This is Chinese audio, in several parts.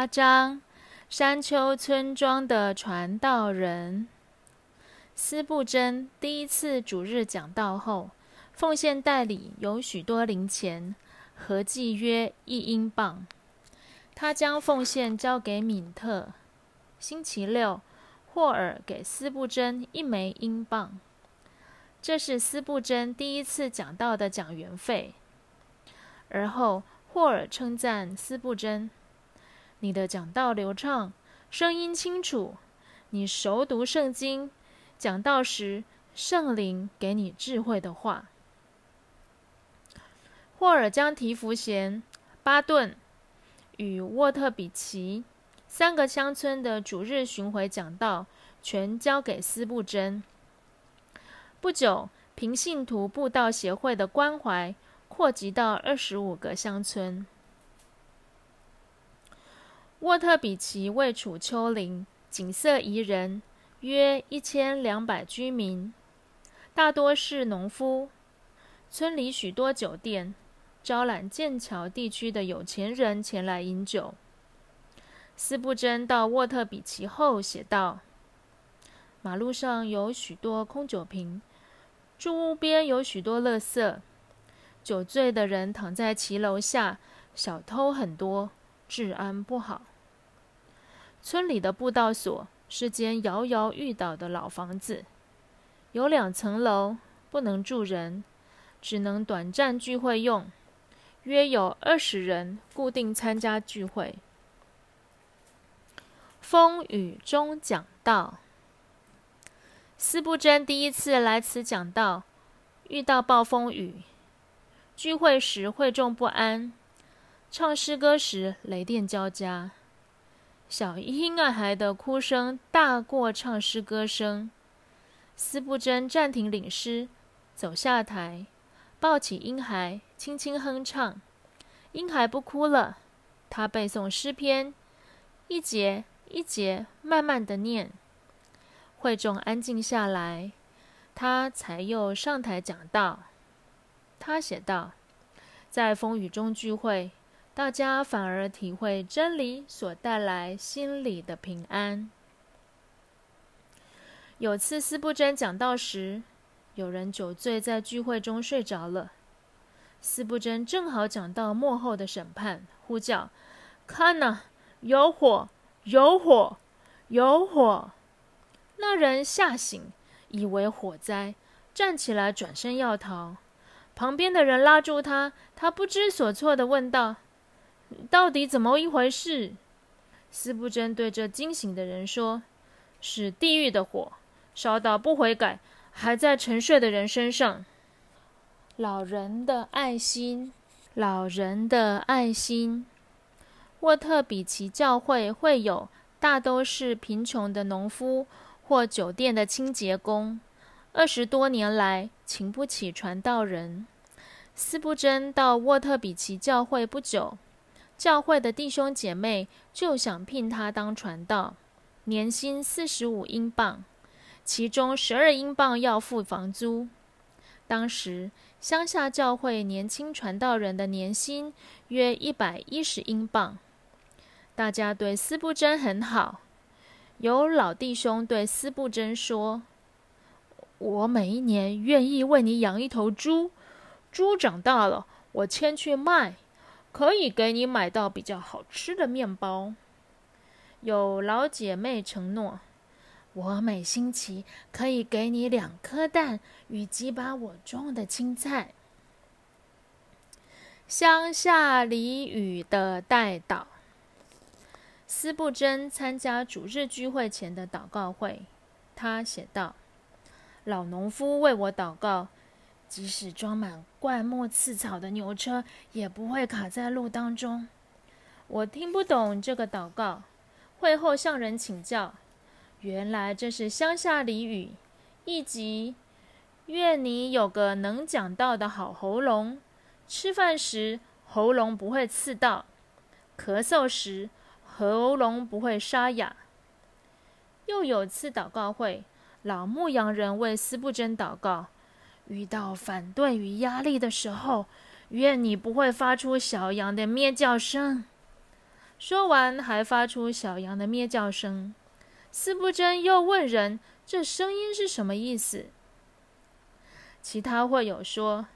八章：山丘村庄的传道人司布真第一次主日讲道后，奉献代理有许多零钱，合计约一英镑。他将奉献交给敏特。星期六，霍尔给斯布真一枚英镑，这是斯布真第一次讲道的讲员费。而后，霍尔称赞斯布真。你的讲道流畅，声音清楚。你熟读圣经，讲道时圣灵给你智慧的话。霍尔将提福贤、巴顿与沃特比奇三个乡村的主日巡回讲道全交给斯布珍。不久，平信徒布道协会的关怀扩及到二十五个乡村。沃特比奇位处丘陵，景色宜人，约一千两百居民，大多是农夫。村里许多酒店，招揽剑桥地区的有钱人前来饮酒。斯布珍到沃特比奇后写道：“马路上有许多空酒瓶，住屋边有许多垃圾，酒醉的人躺在骑楼下，小偷很多，治安不好。”村里的布道所是间摇摇欲倒的老房子，有两层楼，不能住人，只能短暂聚会用，约有二十人固定参加聚会。风雨中讲道，斯布真第一次来此讲道，遇到暴风雨，聚会时会众不安，唱诗歌时雷电交加。小婴孩的哭声大过唱诗歌声。斯布真暂停领诗，走下台，抱起婴孩，轻轻哼唱。婴孩不哭了，他背诵诗篇，一节一节慢慢的念。会众安静下来，他才又上台讲道。他写道：“在风雨中聚会。”大家反而体会真理所带来心里的平安。有次斯布真讲道时，有人酒醉在聚会中睡着了。斯布真正好讲到幕后的审判，呼叫：“看呐，有火，有火，有火！”那人吓醒，以为火灾，站起来转身要逃。旁边的人拉住他，他不知所措的问道。到底怎么一回事？斯布真对这惊醒的人说：“是地狱的火，烧到不悔改，还在沉睡的人身上。”老人的爱心，老人的爱心。沃特比奇教会会有大都是贫穷的农夫或酒店的清洁工，二十多年来请不起传道人。斯布真到沃特比奇教会不久。教会的弟兄姐妹就想聘他当传道，年薪四十五英镑，其中十二英镑要付房租。当时乡下教会年轻传道人的年薪约一百一十英镑。大家对斯布真很好，有老弟兄对斯布真说：“我每一年愿意为你养一头猪，猪长大了，我牵去卖。”可以给你买到比较好吃的面包。有老姐妹承诺，我每星期可以给你两颗蛋与几把我种的青菜。乡下俚语的代祷。斯布真参加主日聚会前的祷告会，他写道：“老农夫为我祷告。”即使装满灌木刺草的牛车，也不会卡在路当中。我听不懂这个祷告，会后向人请教，原来这是乡下俚语，意即愿你有个能讲道的好喉咙，吃饭时喉咙不会刺到，咳嗽时喉咙不会沙哑。又有次祷告会，老牧羊人为斯布真祷告。遇到反对与压力的时候，愿你不会发出小羊的咩叫声。说完，还发出小羊的咩叫声。斯布真又问人：“这声音是什么意思？”其他会友说：“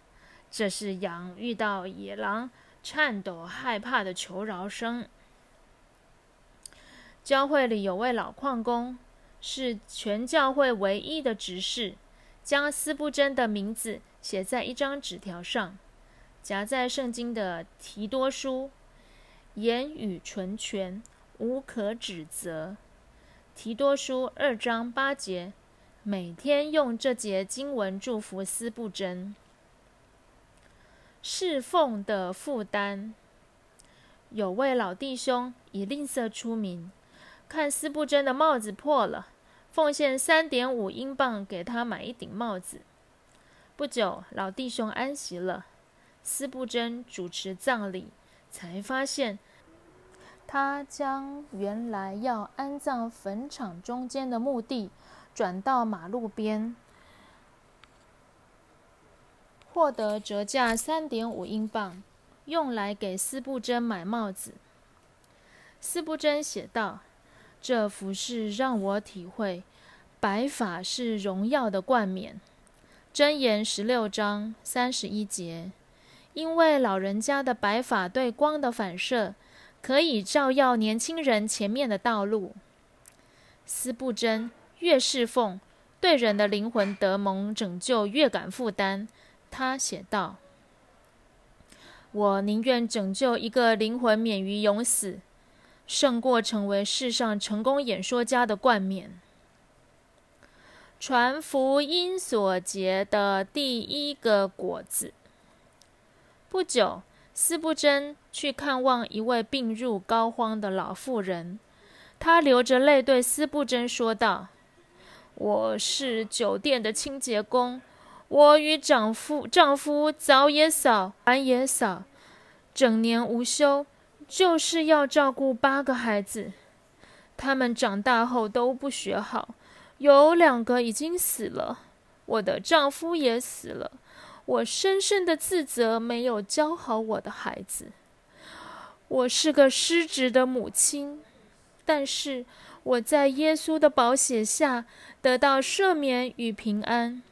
这是羊遇到野狼颤抖害怕的求饶声。”教会里有位老矿工，是全教会唯一的执事，将斯布真的名字写在一张纸条上，夹在圣经的提多书。言语纯全，无可指责。提多书二章八节，每天用这节经文祝福斯布真。侍奉的负担，有位老弟兄以吝啬出名，看斯布真的帽子破了，奉献三点五英镑给他买一顶帽子。不久，老弟兄安息了，斯布真主持葬礼。才发现，他将原来要安葬坟场中间的墓地转到马路边，获得折价三点五英镑，用来给斯布真买帽子。斯布真写道：“这服饰让我体会，白发是荣耀的冠冕。”箴言十六章三十一节。因为老人家的白发对光的反射，可以照耀年轻人前面的道路。斯布真越侍奉，对人的灵魂得蒙拯救越感负担。他写道：“我宁愿拯救一个灵魂免于永死，胜过成为世上成功演说家的冠冕。”传福音所结的第一个果子。不久，斯布真去看望一位病入膏肓的老妇人。她流着泪对斯布真说道：“我是酒店的清洁工，我与丈夫丈夫早也扫，晚也扫，整年无休，就是要照顾八个孩子。他们长大后都不学好，有两个已经死了，我的丈夫也死了。”我深深的自责，没有教好我的孩子。我是个失职的母亲，但是我在耶稣的宝血下得到赦免与平安。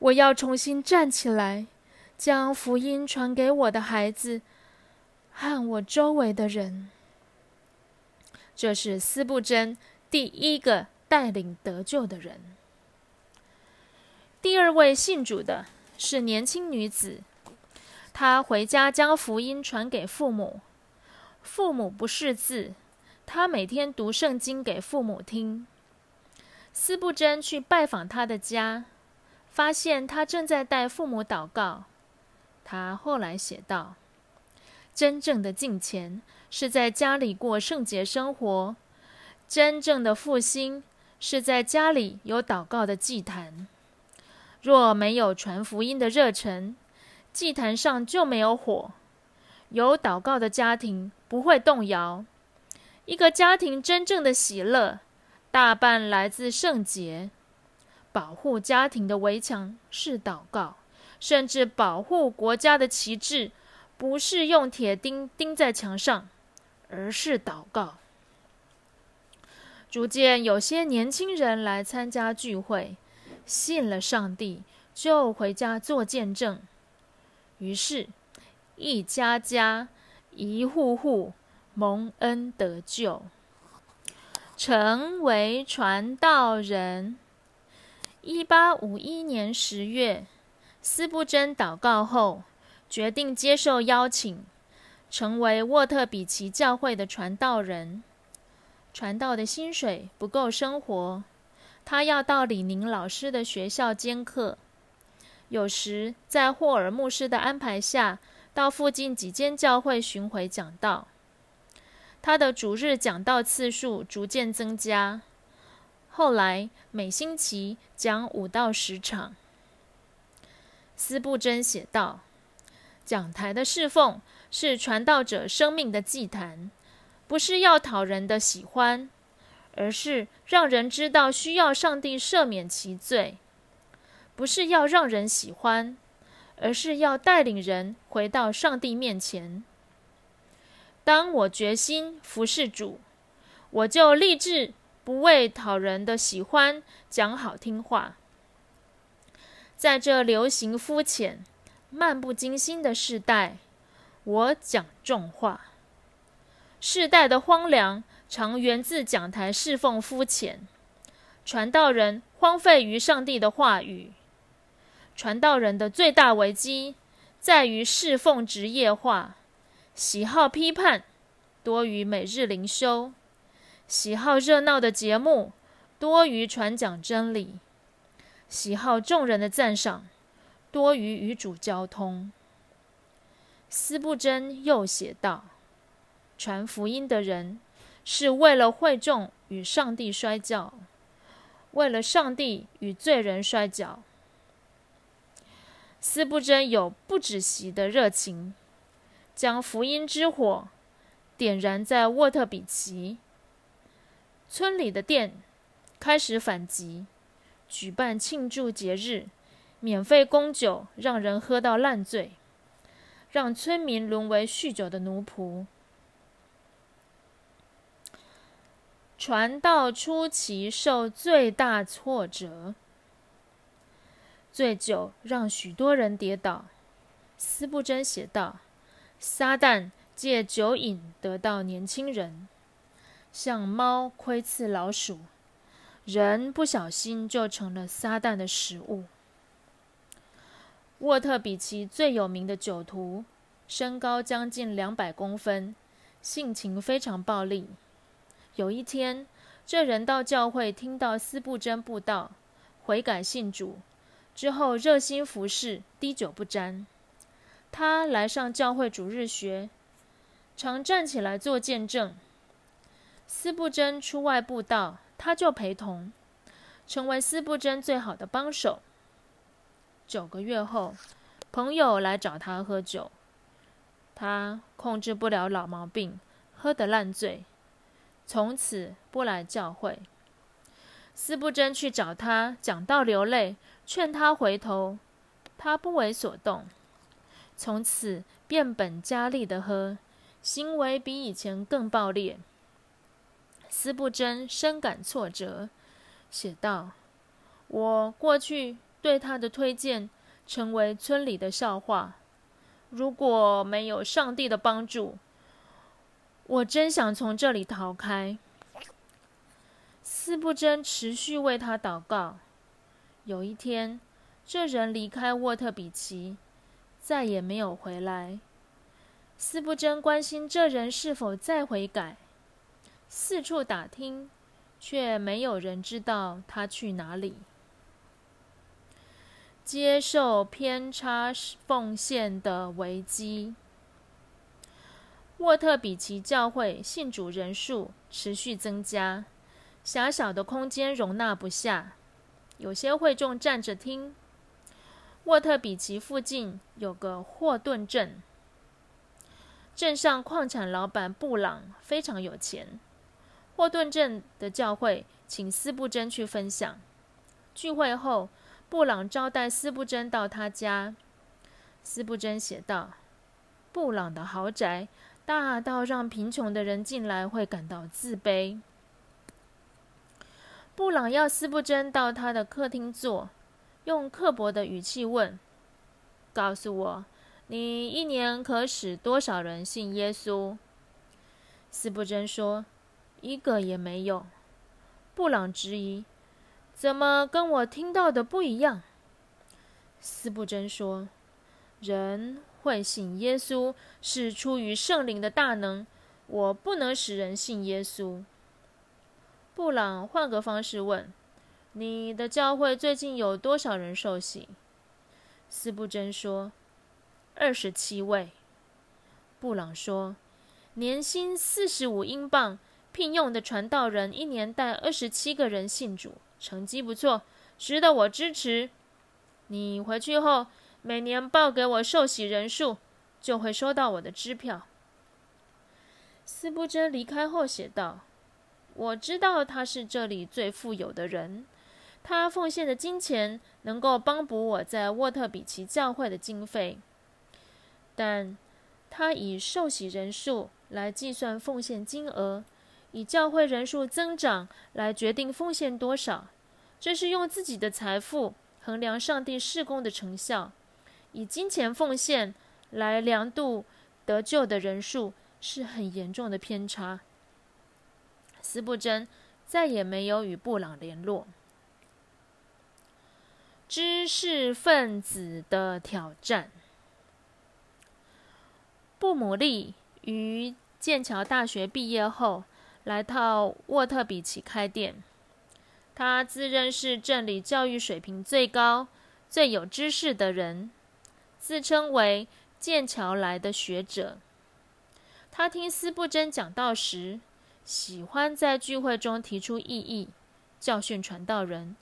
我要重新站起来，将福音传给我的孩子和我周围的人。这是斯布真第一个带领得救的人。第二位信主的。是年轻女子，她回家将福音传给父母。父母不识字，她每天读圣经给父母听。斯布真去拜访她的家，发现她正在带父母祷告。他后来写道：“真正的敬虔是在家里过圣洁生活，真正的复兴是在家里有祷告的祭坛。”若没有传福音的热忱，祭坛上就没有火。有祷告的家庭不会动摇。一个家庭真正的喜乐，大半来自圣洁。保护家庭的围墙是祷告，甚至保护国家的旗帜，不是用铁钉钉在墙上，而是祷告。逐渐有些年轻人来参加聚会。信了上帝，就回家做见证。于是，一家家、一户户蒙恩得救，成为传道人。一八五一年十月，斯布真祷告后，决定接受邀请，成为沃特比奇教会的传道人。传道的薪水不够生活。他要到李宁老师的学校兼课，有时在霍尔牧师的安排下，到附近几间教会巡回讲道。他的主日讲道次数逐渐增加，后来每星期讲五到十场。斯布真写道：“讲台的侍奉是传道者生命的祭坛，不是要讨人的喜欢。”而是让人知道需要上帝赦免其罪，不是要让人喜欢，而是要带领人回到上帝面前。当我决心服侍主，我就立志不为讨人的喜欢讲好听话。在这流行肤浅、漫不经心的世代，我讲重话。世代的荒凉常源自讲台侍奉肤浅，传道人荒废于上帝的话语。传道人的最大危机在于侍奉职业化，喜好批判多于每日灵修，喜好热闹的节目多于传讲真理，喜好众人的赞赏多于与主交通。斯布真又写道：“传福音的人是为了会众与上帝摔跤，为了上帝与罪人摔跤。”斯布真有不止息的热情，将福音之火点燃在沃特比奇村里的店，开始反击，举办庆祝节日，免费供酒，让人喝到烂醉，让村民沦为酗酒的奴仆。传道初期受最大挫折。醉酒让许多人跌倒。斯布真写道：“撒旦借酒瘾得到年轻人，像猫窥刺老鼠，人不小心就成了撒旦的食物。”沃特比奇最有名的酒徒，身高将近两百公分，性情非常暴力。有一天，这人到教会听到斯布真布道，悔改信主。之后热心服侍，滴酒不沾。他来上教会主日学，常站起来做见证。斯布真出外布道，他就陪同，成为斯布真最好的帮手。九个月后，朋友来找他喝酒，他控制不了老毛病，喝得烂醉，从此不来教会。司布真去找他，讲到流泪。劝他回头，他不为所动。从此变本加厉的喝，行为比以前更暴烈。司布真深感挫折，写道：“我过去对他的推荐，成为村里的笑话。如果没有上帝的帮助，我真想从这里逃开。”斯布真持续为他祷告。有一天，这人离开沃特比奇，再也没有回来。斯布真关心这人是否再悔改，四处打听，却没有人知道他去哪里。接受偏差奉献的危机。沃特比奇教会信主人数持续增加，狭小的空间容纳不下。有些会众站着听。沃特比奇附近有个霍顿镇，镇上矿产老板布朗非常有钱。霍顿镇的教会请斯布真去分享。聚会后，布朗招待斯布真到他家。斯布真写道：“布朗的豪宅大到让贫穷的人进来会感到自卑。”布朗要斯布真到他的客厅坐，用刻薄的语气问：“告诉我，你一年可使多少人信耶稣？”斯布真说：“一个也没有。”布朗质疑：“怎么跟我听到的不一样？”斯布真说：“人会信耶稣是出于圣灵的大能，我不能使人信耶稣。”布朗换个方式问：“你的教会最近有多少人受洗？”斯布真说：“二十七位。”布朗说：“年薪四十五英镑，聘用的传道人一年带二十七个人信主，成绩不错，值得我支持。你回去后每年报给我受洗人数，就会收到我的支票。”斯布真离开后写道。我知道他是这里最富有的人，他奉献的金钱能够帮补我在沃特比奇教会的经费，但他以受洗人数来计算奉献金额，以教会人数增长来决定奉献多少。这是用自己的财富衡量上帝事工的成效，以金钱奉献来量度得救的人数，是很严重的偏差。斯布珍再也没有与布朗联络。知识分子的挑战。布姆利于剑桥大学毕业后，来到沃特比奇开店。他自认是镇里教育水平最高、最有知识的人，自称为剑桥来的学者。他听斯布真讲道时，喜欢在聚会中提出异议，教训传道人，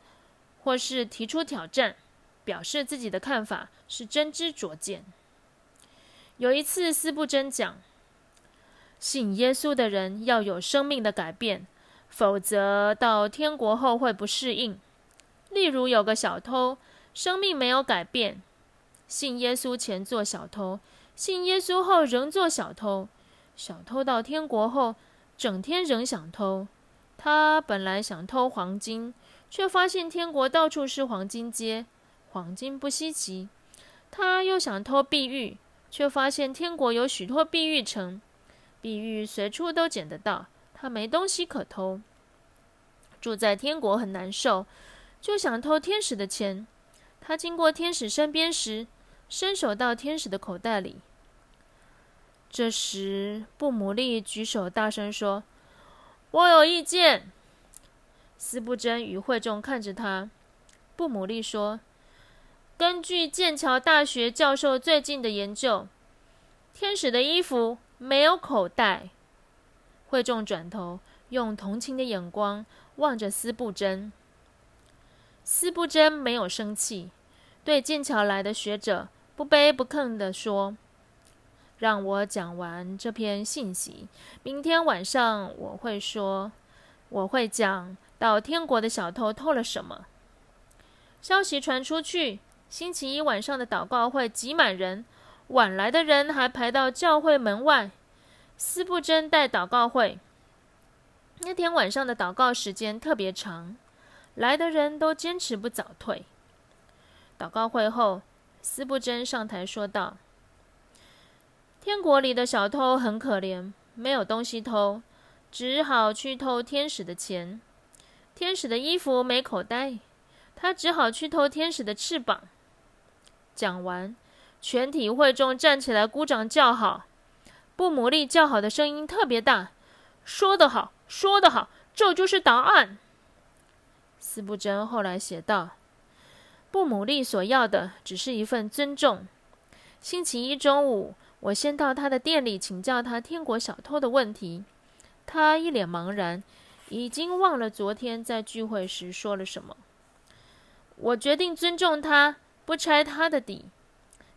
或是提出挑战，表示自己的看法是真知灼见。有一次，斯布真讲：“信耶稣的人要有生命的改变，否则到天国后会不适应。例如，有个小偷，生命没有改变，信耶稣前做小偷，信耶稣后仍做小偷。小偷到天国后，整天仍想偷。他本来想偷黄金，却发现天国到处是黄金街，黄金不稀奇。他又想偷碧玉。”却发现天国有许多碧玉城，碧玉随处都捡得到。他没东西可偷，住在天国很难受，就想偷天使的钱。他经过天使身边时，伸手到天使的口袋里。这时，布姆利举手大声说：“我有意见。”斯布真与会众看着他。布姆利说。根据剑桥大学教授最近的研究，天使的衣服没有口袋。会众转头用同情的眼光望着司布真。司布真没有生气，对剑桥来的学者不卑不亢地说：“让我讲完这篇信息。明天晚上我会说，我会讲到天国的小偷偷了什么。消息传出去。”星期一晚上的祷告会挤满人，晚来的人还排到教会门外。斯布真带祷告会，那天晚上的祷告时间特别长，来的人都坚持不早退。祷告会后，斯布真上台说道：“天国里的小偷很可怜，没有东西偷，只好去偷天使的钱。天使的衣服没口袋，他只好去偷天使的翅膀。”讲完，全体会众站起来鼓掌叫好。布姆利叫好的声音特别大：“说得好，说得好，这就是答案。”斯布真后来写道：“布姆利所要的只是一份尊重。星期一中午，我先到他的店里请教他天国小偷的问题，他一脸茫然，已经忘了昨天在聚会时说了什么。我决定尊重他。”不拆他的底，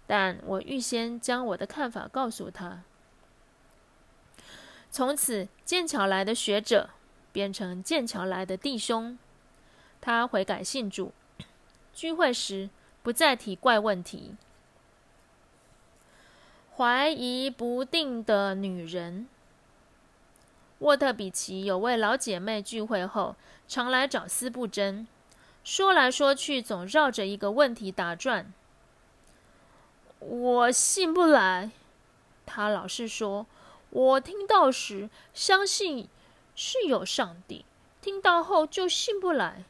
但我预先将我的看法告诉他。从此，剑桥来的学者变成剑桥来的弟兄。他悔改信主，聚会时不再提怪问题。怀疑不定的女人。沃特比奇有位老姐妹，聚会后常来找斯布真。说来说去，总绕着一个问题打转。我信不来，他老是说。我听到时相信是有上帝，听到后就信不来。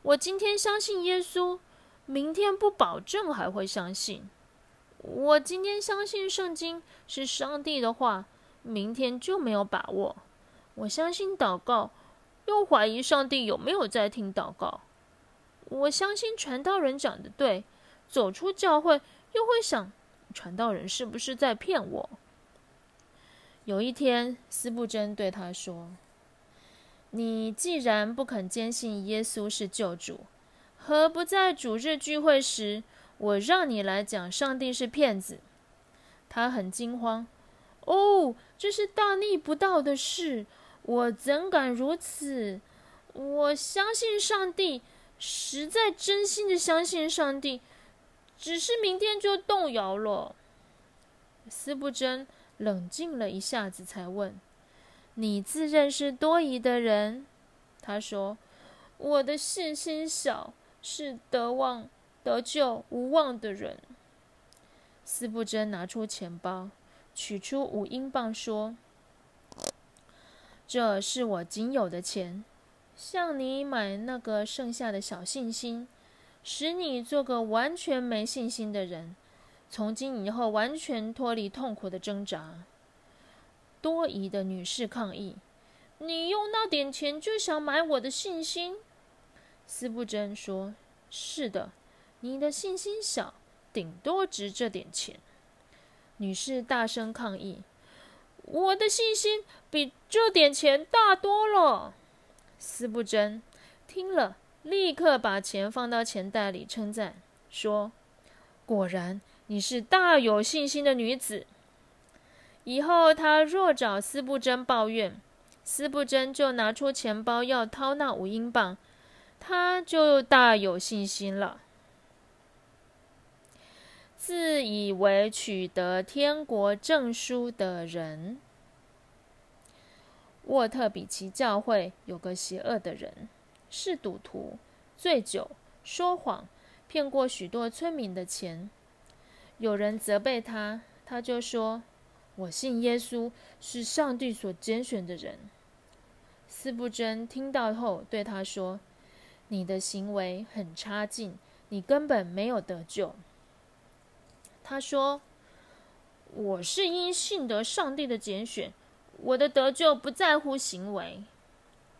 我今天相信耶稣，明天不保证还会相信。我今天相信圣经是上帝的话，明天就没有把握。我相信祷告，又怀疑上帝有没有在听祷告。我相信传道人讲的对，走出教会又会想，传道人是不是在骗我？有一天，斯布真对他说：“你既然不肯坚信耶稣是救主，何不在主日聚会时，我让你来讲上帝是骗子？”他很惊慌：“哦，这是大逆不道的事！我怎敢如此？我相信上帝。”实在真心的相信上帝，只是明天就动摇了。斯布真冷静了一下子，才问：“你自认是多疑的人？”他说：“我的信心小，是得望得救无望的人。”斯布真拿出钱包，取出五英镑，说：“这是我仅有的钱，向你买那个剩下的小信心。”使你做个完全没信心的人，从今以后完全脱离痛苦的挣扎。多疑的女士抗议：“你用那点钱就想买我的信心？”斯布真说：“是的，你的信心小，顶多值这点钱。”女士大声抗议：“我的信心比这点钱大多了。”斯布真听了。立刻把钱放到钱袋里，称赞说：“果然你是大有信心的女子。”以后他若找斯布真抱怨，斯布真就拿出钱包要掏那五英镑，他就大有信心了。自以为取得天国证书的人，沃特比奇教会有个邪恶的人。是赌徒，醉酒，说谎，骗过许多村民的钱。有人责备他，他就说：“我信耶稣，是上帝所拣选的人。”斯布真听到后对他说：“你的行为很差劲，你根本没有得救。”他说：“我是因信得上帝的拣选，我的得救不在乎行为。”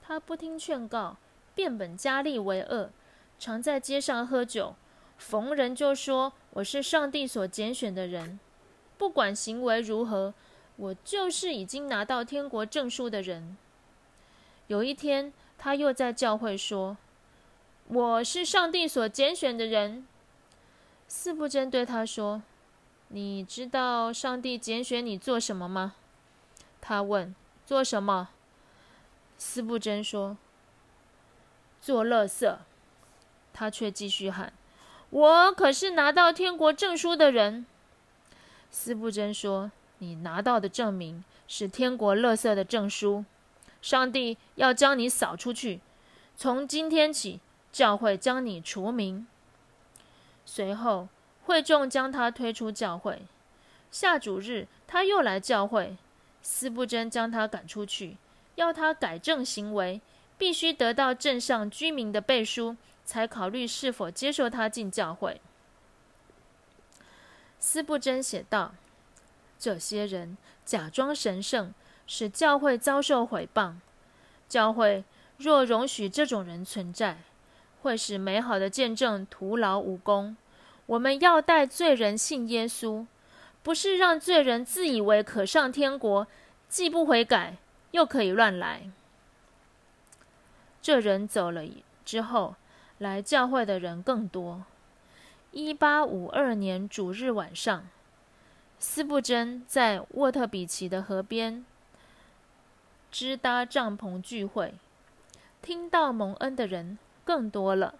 他不听劝告。变本加厉为恶，常在街上喝酒，逢人就说我是上帝所拣选的人，不管行为如何，我就是已经拿到天国证书的人。有一天，他又在教会说：“我是上帝所拣选的人。”四不真对他说：“你知道上帝拣选你做什么吗？”他问：“做什么？”四不真说。做乐色，他却继续喊：“我可是拿到天国证书的人。”斯布真说：“你拿到的证明是天国乐色的证书，上帝要将你扫出去。从今天起，教会将你除名。”随后，会众将他推出教会。下主日，他又来教会，斯布真将他赶出去，要他改正行为。必须得到镇上居民的背书，才考虑是否接受他进教会。斯布真写道：“这些人假装神圣，使教会遭受毁谤。教会若容许这种人存在，会使美好的见证徒劳无功。我们要带罪人信耶稣，不是让罪人自以为可上天国，既不悔改，又可以乱来。”这人走了之后，来教会的人更多。一八五二年主日晚上，斯布珍在沃特比奇的河边支搭帐篷聚会，听到蒙恩的人更多了。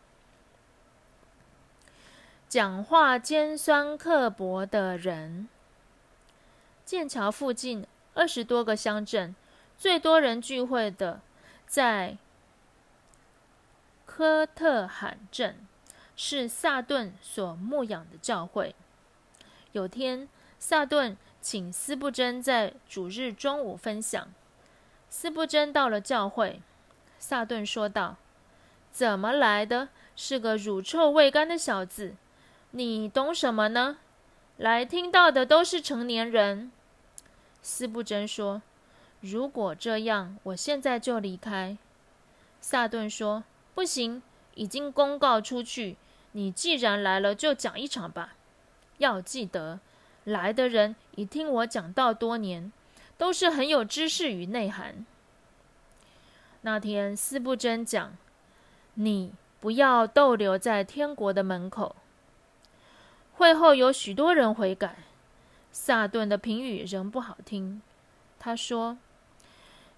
讲话尖酸刻薄的人。剑桥附近二十多个乡镇，最多人聚会的在。科特罕镇是萨顿所牧养的教会。有天，萨顿请斯布真在主日中午分享。斯布真到了教会，萨顿说道：“怎么来的？是个乳臭未干的小子！你懂什么呢？来听到的都是成年人。”斯布真说：“如果这样，我现在就离开。”萨顿说。不行，已经公告出去。你既然来了，就讲一场吧。要记得，来的人已听我讲道多年，都是很有知识与内涵。那天，斯布真讲：“你不要逗留在天国的门口。”会后有许多人悔改。萨顿的评语仍不好听。他说：“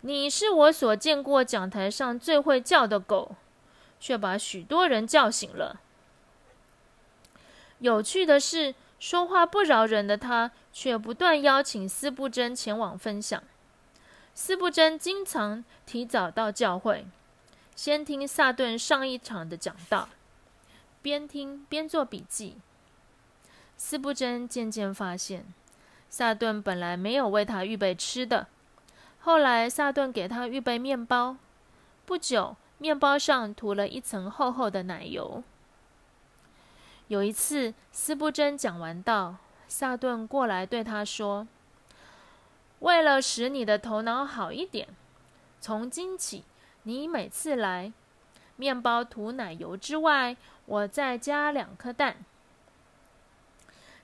你是我所见过讲台上最会叫的狗。”却把许多人叫醒了。有趣的是，说话不饶人的他，却不断邀请司布真前往分享。司布真经常提早到教会，先听萨顿上一场的讲道，边听边做笔记。司布真渐渐发现，萨顿本来没有为他预备吃的，后来萨顿给他预备面包，不久面包上涂了一层厚厚的奶油。有一次，斯布真讲完道，萨顿过来对他说：“为了使你的头脑好一点，从今起，你每次来，面包涂奶油之外，我再加两颗蛋。”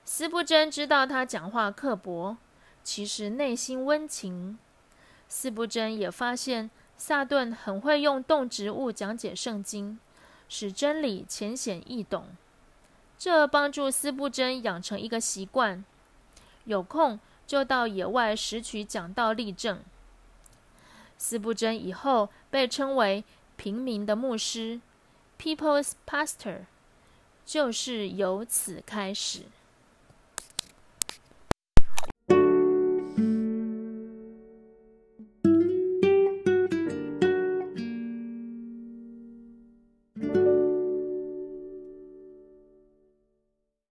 斯布真知道他讲话刻薄，其实内心温情。斯布真也发现萨顿很会用动植物讲解圣经，使真理浅显易懂。这帮助斯布真养成一个习惯：有空就到野外拾取讲道例证。斯布真以后被称为平民的牧师 （People's Pastor），就是由此开始。